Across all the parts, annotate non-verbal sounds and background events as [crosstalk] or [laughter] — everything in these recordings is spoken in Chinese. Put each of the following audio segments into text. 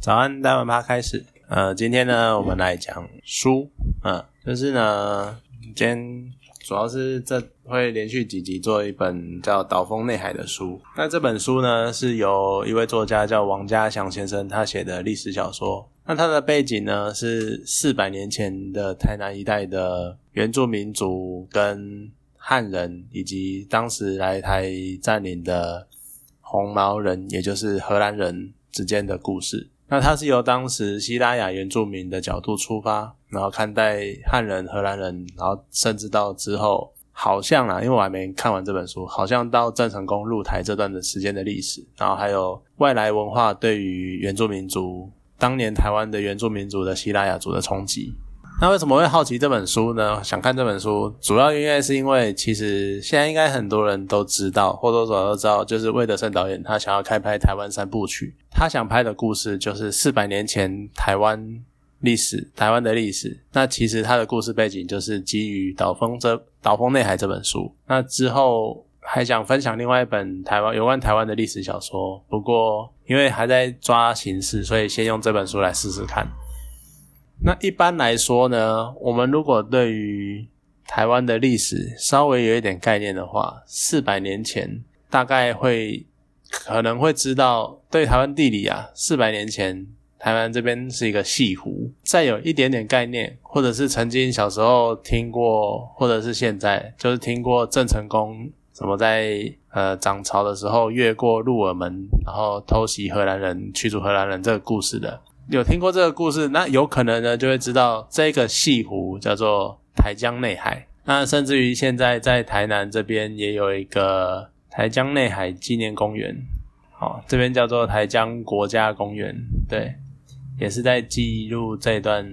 早安，大文趴开始。呃，今天呢，我们来讲书。嗯，就是呢，今天主要是这会连续几集做一本叫《岛风内海》的书。那这本书呢，是由一位作家叫王家祥先生他写的历史小说。那它的背景呢，是四百年前的台南一带的原住民族跟汉人，以及当时来台占领的红毛人，也就是荷兰人之间的故事。那它是由当时西拉雅原住民的角度出发，然后看待汉人、荷兰人，然后甚至到之后，好像啦，因为我还没看完这本书，好像到郑成功入台这段的时间的历史，然后还有外来文化对于原住民族当年台湾的原住民族的西拉雅族的冲击。那为什么会好奇这本书呢？想看这本书，主要原因是因为其实现在应该很多人都知道，或多或少都知道，就是魏德胜导演他想要开拍台湾三部曲，他想拍的故事就是四百年前台湾历史，台湾的历史。那其实他的故事背景就是基于《岛风这岛风内海》这本书。那之后还想分享另外一本台湾有关台湾的历史小说，不过因为还在抓形式，所以先用这本书来试试看。那一般来说呢，我们如果对于台湾的历史稍微有一点概念的话，四百年前大概会可能会知道，对台湾地理啊，四百年前台湾这边是一个西湖。再有一点点概念，或者是曾经小时候听过，或者是现在就是听过郑成功怎么在呃涨潮的时候越过鹿耳门，然后偷袭荷兰人、驱逐荷兰人这个故事的。有听过这个故事，那有可能呢就会知道这个西湖叫做台江内海。那甚至于现在在台南这边也有一个台江内海纪念公园，好，这边叫做台江国家公园，对，也是在记录这段，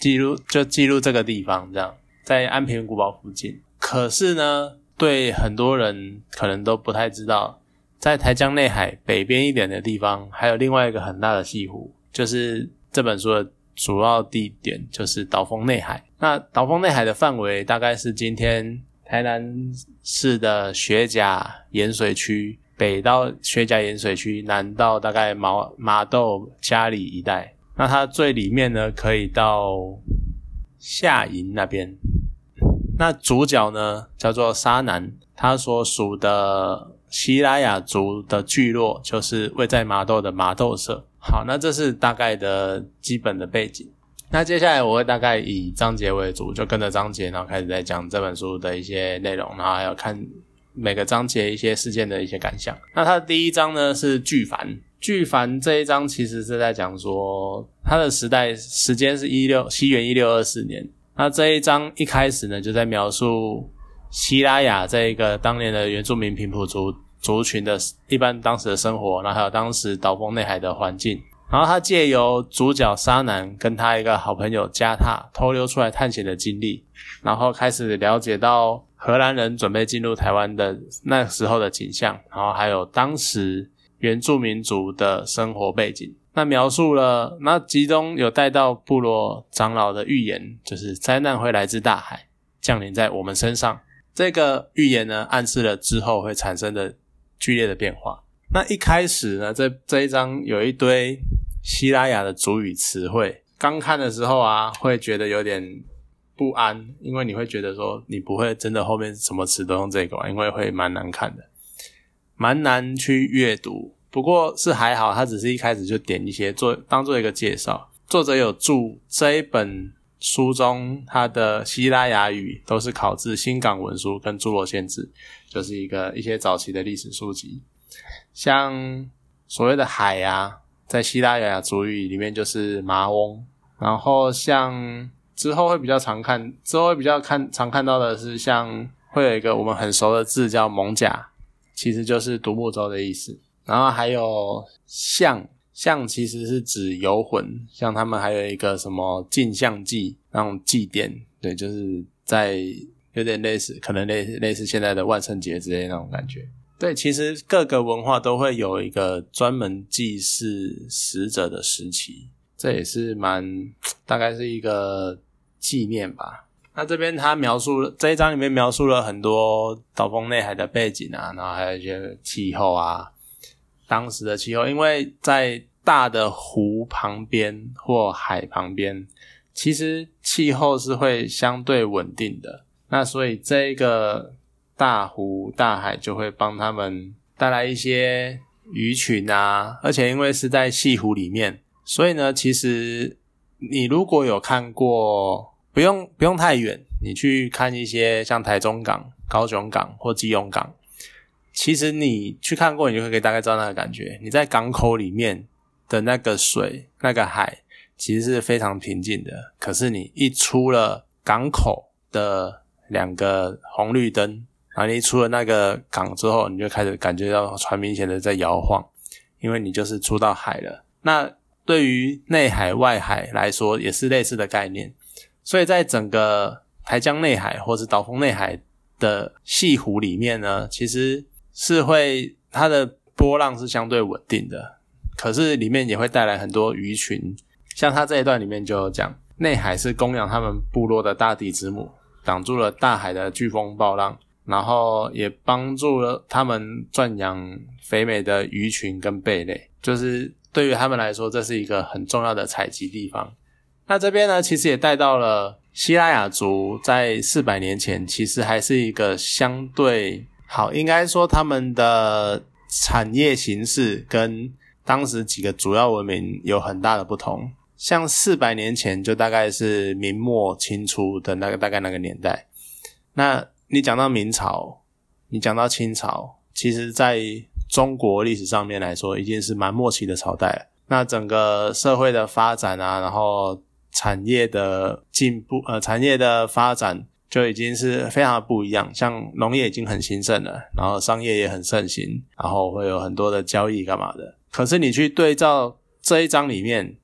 记录就记录这个地方，这样在安平古堡附近。可是呢，对很多人可能都不太知道，在台江内海北边一点的地方，还有另外一个很大的西湖。就是这本书的主要地点就是岛峰内海。那岛峰内海的范围大概是今天台南市的雪甲盐水区，北到雪甲盐水区，南到大概麻麻豆嘉里一带。那它最里面呢，可以到下营那边。那主角呢叫做沙南，他所属的西拉雅族的聚落就是位在麻豆的麻豆社。好，那这是大概的基本的背景。那接下来我会大概以章节为主，就跟着章节，然后开始在讲这本书的一些内容，然后还有看每个章节一些事件的一些感想。那它的第一章呢是巨凡，巨凡这一章其实是在讲说它的时代时间是一六西元一六二四年。那这一章一开始呢就在描述希拉雅这一个当年的原住民平埔族。族群的一般当时的生活，然后还有当时岛风内海的环境，然后他借由主角沙男跟他一个好朋友加塔偷溜出来探险的经历，然后开始了解到荷兰人准备进入台湾的那时候的景象，然后还有当时原住民族的生活背景。那描述了，那其中有带到部落长老的预言，就是灾难会来自大海，降临在我们身上。这个预言呢，暗示了之后会产生的。剧烈的变化。那一开始呢，这这一章有一堆希拉雅的主语词汇。刚看的时候啊，会觉得有点不安，因为你会觉得说，你不会真的后面什么词都用这个，因为会蛮难看的，蛮难去阅读。不过是还好，他只是一开始就点一些做当做一个介绍。作者有注这一本书中，它的希拉雅语都是考自新港文书跟诸罗县志。就是一个一些早期的历史书籍，像所谓的海啊，在希腊雅族语里面就是麻翁，然后像之后会比较常看，之后会比较看常看到的是像会有一个我们很熟的字叫蒙甲，其实就是独木舟的意思，然后还有象像其实是指游魂，像他们还有一个什么镜像祭那种祭典，对，就是在。有点类似，可能类类似现在的万圣节之类那种感觉。对，其实各个文化都会有一个专门祭祀死者的时期，这也是蛮大概是一个纪念吧。那这边他描述这一章里面描述了很多岛风内海的背景啊，然后还有一些气候啊，当时的气候，因为在大的湖旁边或海旁边，其实气候是会相对稳定的。那所以这个大湖大海就会帮他们带来一些鱼群啊，而且因为是在西湖里面，所以呢，其实你如果有看过，不用不用太远，你去看一些像台中港、高雄港或基隆港，其实你去看过，你就可以大概知道那个感觉。你在港口里面。的那个水，那个海其实是非常平静的。可是你一出了港口的两个红绿灯，然后你一出了那个港之后，你就开始感觉到船明显的在摇晃，因为你就是出到海了。那对于内海、外海来说，也是类似的概念。所以在整个台江内海或是岛风内海的西湖里面呢，其实是会它的波浪是相对稳定的。可是里面也会带来很多鱼群，像他这一段里面就有讲，内海是供养他们部落的大地之母，挡住了大海的飓风暴浪，然后也帮助了他们赚养肥美的鱼群跟贝类，就是对于他们来说，这是一个很重要的采集地方。那这边呢，其实也带到了希拉雅族在四百年前，其实还是一个相对好，应该说他们的产业形式跟。当时几个主要文明有很大的不同，像四百年前就大概是明末清初的那个大概那个年代。那你讲到明朝，你讲到清朝，其实在中国历史上面来说，已经是蛮末期的朝代了。那整个社会的发展啊，然后产业的进步，呃，产业的发展就已经是非常的不一样。像农业已经很兴盛了，然后商业也很盛行，然后会有很多的交易干嘛的。可是你去对照这一章里面，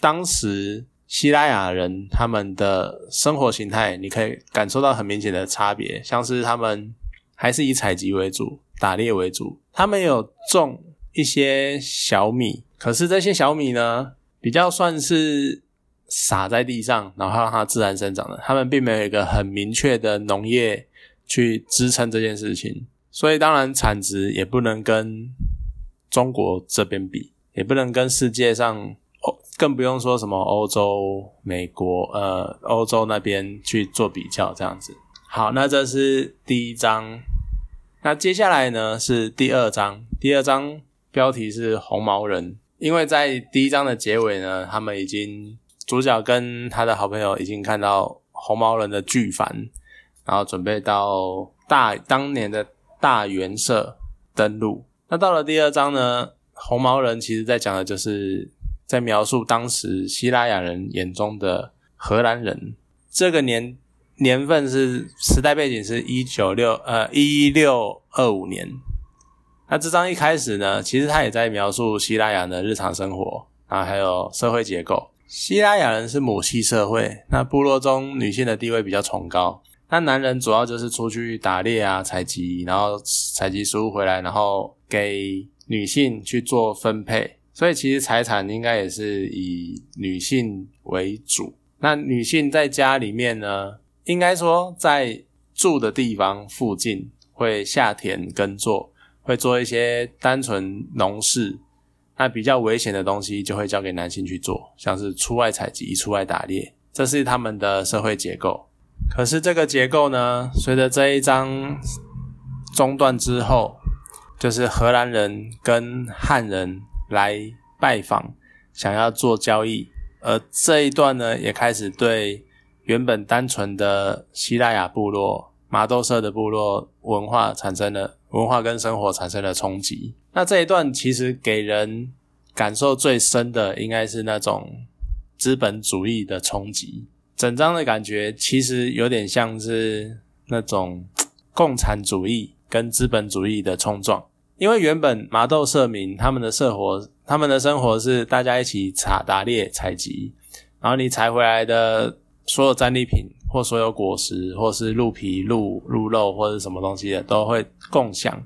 当时希拉雅人他们的生活形态，你可以感受到很明显的差别。像是他们还是以采集为主，打猎为主。他们有种一些小米，可是这些小米呢，比较算是撒在地上，然后让它自然生长的。他们并没有一个很明确的农业去支撑这件事情，所以当然产值也不能跟。中国这边比也不能跟世界上哦，更不用说什么欧洲、美国呃，欧洲那边去做比较这样子。好，那这是第一章，那接下来呢是第二章。第二章标题是红毛人，因为在第一章的结尾呢，他们已经主角跟他的好朋友已经看到红毛人的巨帆，然后准备到大当年的大元社登陆。那到了第二章呢，红毛人其实在讲的就是在描述当时希腊雅人眼中的荷兰人。这个年年份是时代背景是一九六呃一六二五年。那这章一开始呢，其实他也在描述希腊雅人的日常生活啊，还有社会结构。希腊雅人是母系社会，那部落中女性的地位比较崇高。那男人主要就是出去打猎啊、采集，然后采集食物回来，然后给女性去做分配。所以其实财产应该也是以女性为主。那女性在家里面呢，应该说在住的地方附近会下田耕作，会做一些单纯农事。那比较危险的东西就会交给男性去做，像是出外采集、出外打猎，这是他们的社会结构。可是这个结构呢，随着这一章中断之后，就是荷兰人跟汉人来拜访，想要做交易，而这一段呢，也开始对原本单纯的希腊雅部落、麻豆社的部落文化产生了文化跟生活产生了冲击。那这一段其实给人感受最深的，应该是那种资本主义的冲击。整章的感觉其实有点像是那种 [tsk] 共产主义跟资本主义的冲撞，因为原本麻豆社民他们的生活，他们的生活是大家一起采打猎采集，然后你采回来的所有战利品或所有果实或是鹿皮、鹿鹿肉或者什么东西的都会共享，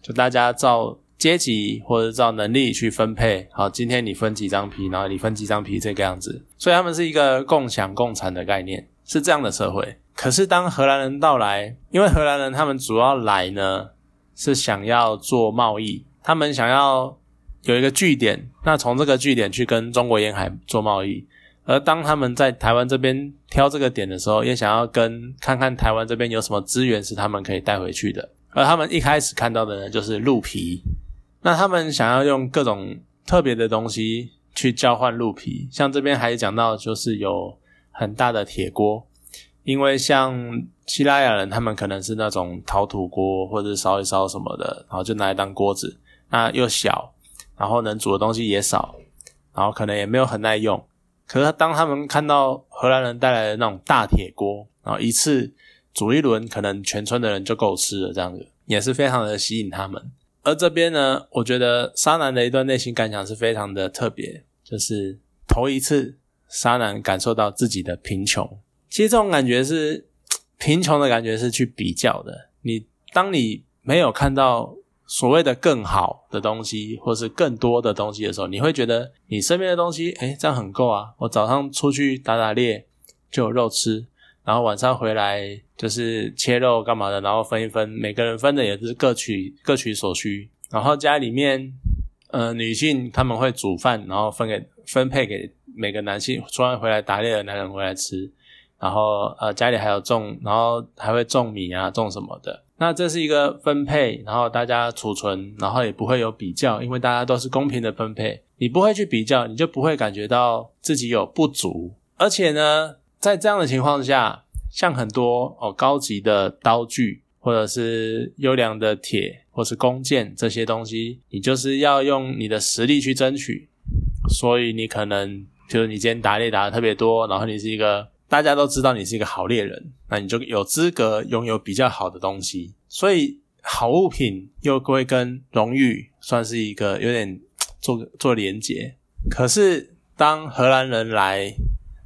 就大家照。阶级或者照能力去分配，好，今天你分几张皮，然后你分几张皮，这个样子，所以他们是一个共享共产的概念，是这样的社会。可是当荷兰人到来，因为荷兰人他们主要来呢，是想要做贸易，他们想要有一个据点，那从这个据点去跟中国沿海做贸易。而当他们在台湾这边挑这个点的时候，也想要跟看看台湾这边有什么资源是他们可以带回去的。而他们一开始看到的呢，就是鹿皮。那他们想要用各种特别的东西去交换鹿皮，像这边还讲到，就是有很大的铁锅，因为像希腊雅人，他们可能是那种陶土锅或者烧一烧什么的，然后就拿来当锅子，那又小，然后能煮的东西也少，然后可能也没有很耐用。可是当他们看到荷兰人带来的那种大铁锅，然后一次煮一轮，可能全村的人就够吃了，这样子也是非常的吸引他们。而这边呢，我觉得沙男的一段内心感想是非常的特别，就是头一次沙男感受到自己的贫穷。其实这种感觉是贫穷的感觉，是去比较的。你当你没有看到。所谓的更好的东西，或是更多的东西的时候，你会觉得你身边的东西，哎，这样很够啊！我早上出去打打猎就有肉吃，然后晚上回来就是切肉干嘛的，然后分一分，每个人分的也是各取各取所需。然后家里面，呃，女性他们会煮饭，然后分给分配给每个男性，出完回来打猎的男人回来吃。然后呃，家里还有种，然后还会种米啊，种什么的。那这是一个分配，然后大家储存，然后也不会有比较，因为大家都是公平的分配，你不会去比较，你就不会感觉到自己有不足。而且呢，在这样的情况下，像很多哦高级的刀具，或者是优良的铁，或是弓箭这些东西，你就是要用你的实力去争取。所以你可能就是你今天打猎打的特别多，然后你是一个。大家都知道你是一个好猎人，那你就有资格拥有比较好的东西。所以好物品又会跟荣誉算是一个有点做做连结。可是当荷兰人来，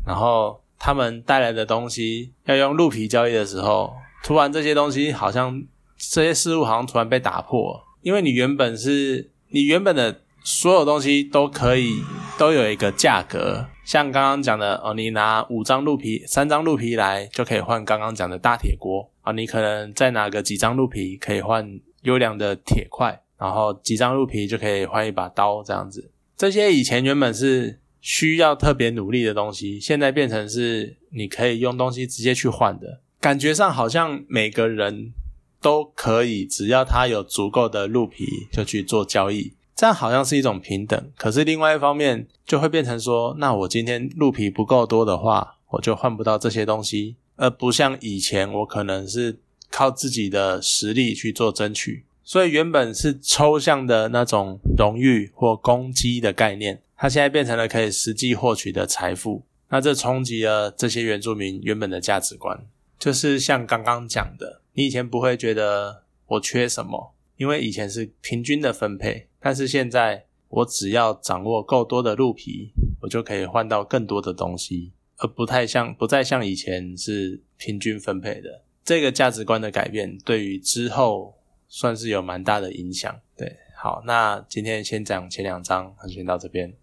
然后他们带来的东西要用鹿皮交易的时候，突然这些东西好像这些事物好像突然被打破，因为你原本是你原本的所有东西都可以都有一个价格。像刚刚讲的哦，你拿五张鹿皮、三张鹿皮来就可以换刚刚讲的大铁锅啊。你可能再拿个几张鹿皮可以换优良的铁块，然后几张鹿皮就可以换一把刀这样子。这些以前原本是需要特别努力的东西，现在变成是你可以用东西直接去换的。感觉上好像每个人都可以，只要他有足够的鹿皮就去做交易。这样好像是一种平等，可是另外一方面就会变成说，那我今天鹿皮不够多的话，我就换不到这些东西，而不像以前我可能是靠自己的实力去做争取。所以原本是抽象的那种荣誉或攻击的概念，它现在变成了可以实际获取的财富。那这冲击了这些原住民原本的价值观，就是像刚刚讲的，你以前不会觉得我缺什么。因为以前是平均的分配，但是现在我只要掌握够多的鹿皮，我就可以换到更多的东西，而不太像不再像以前是平均分配的。这个价值观的改变，对于之后算是有蛮大的影响。对，好，那今天先讲前两章，先到这边。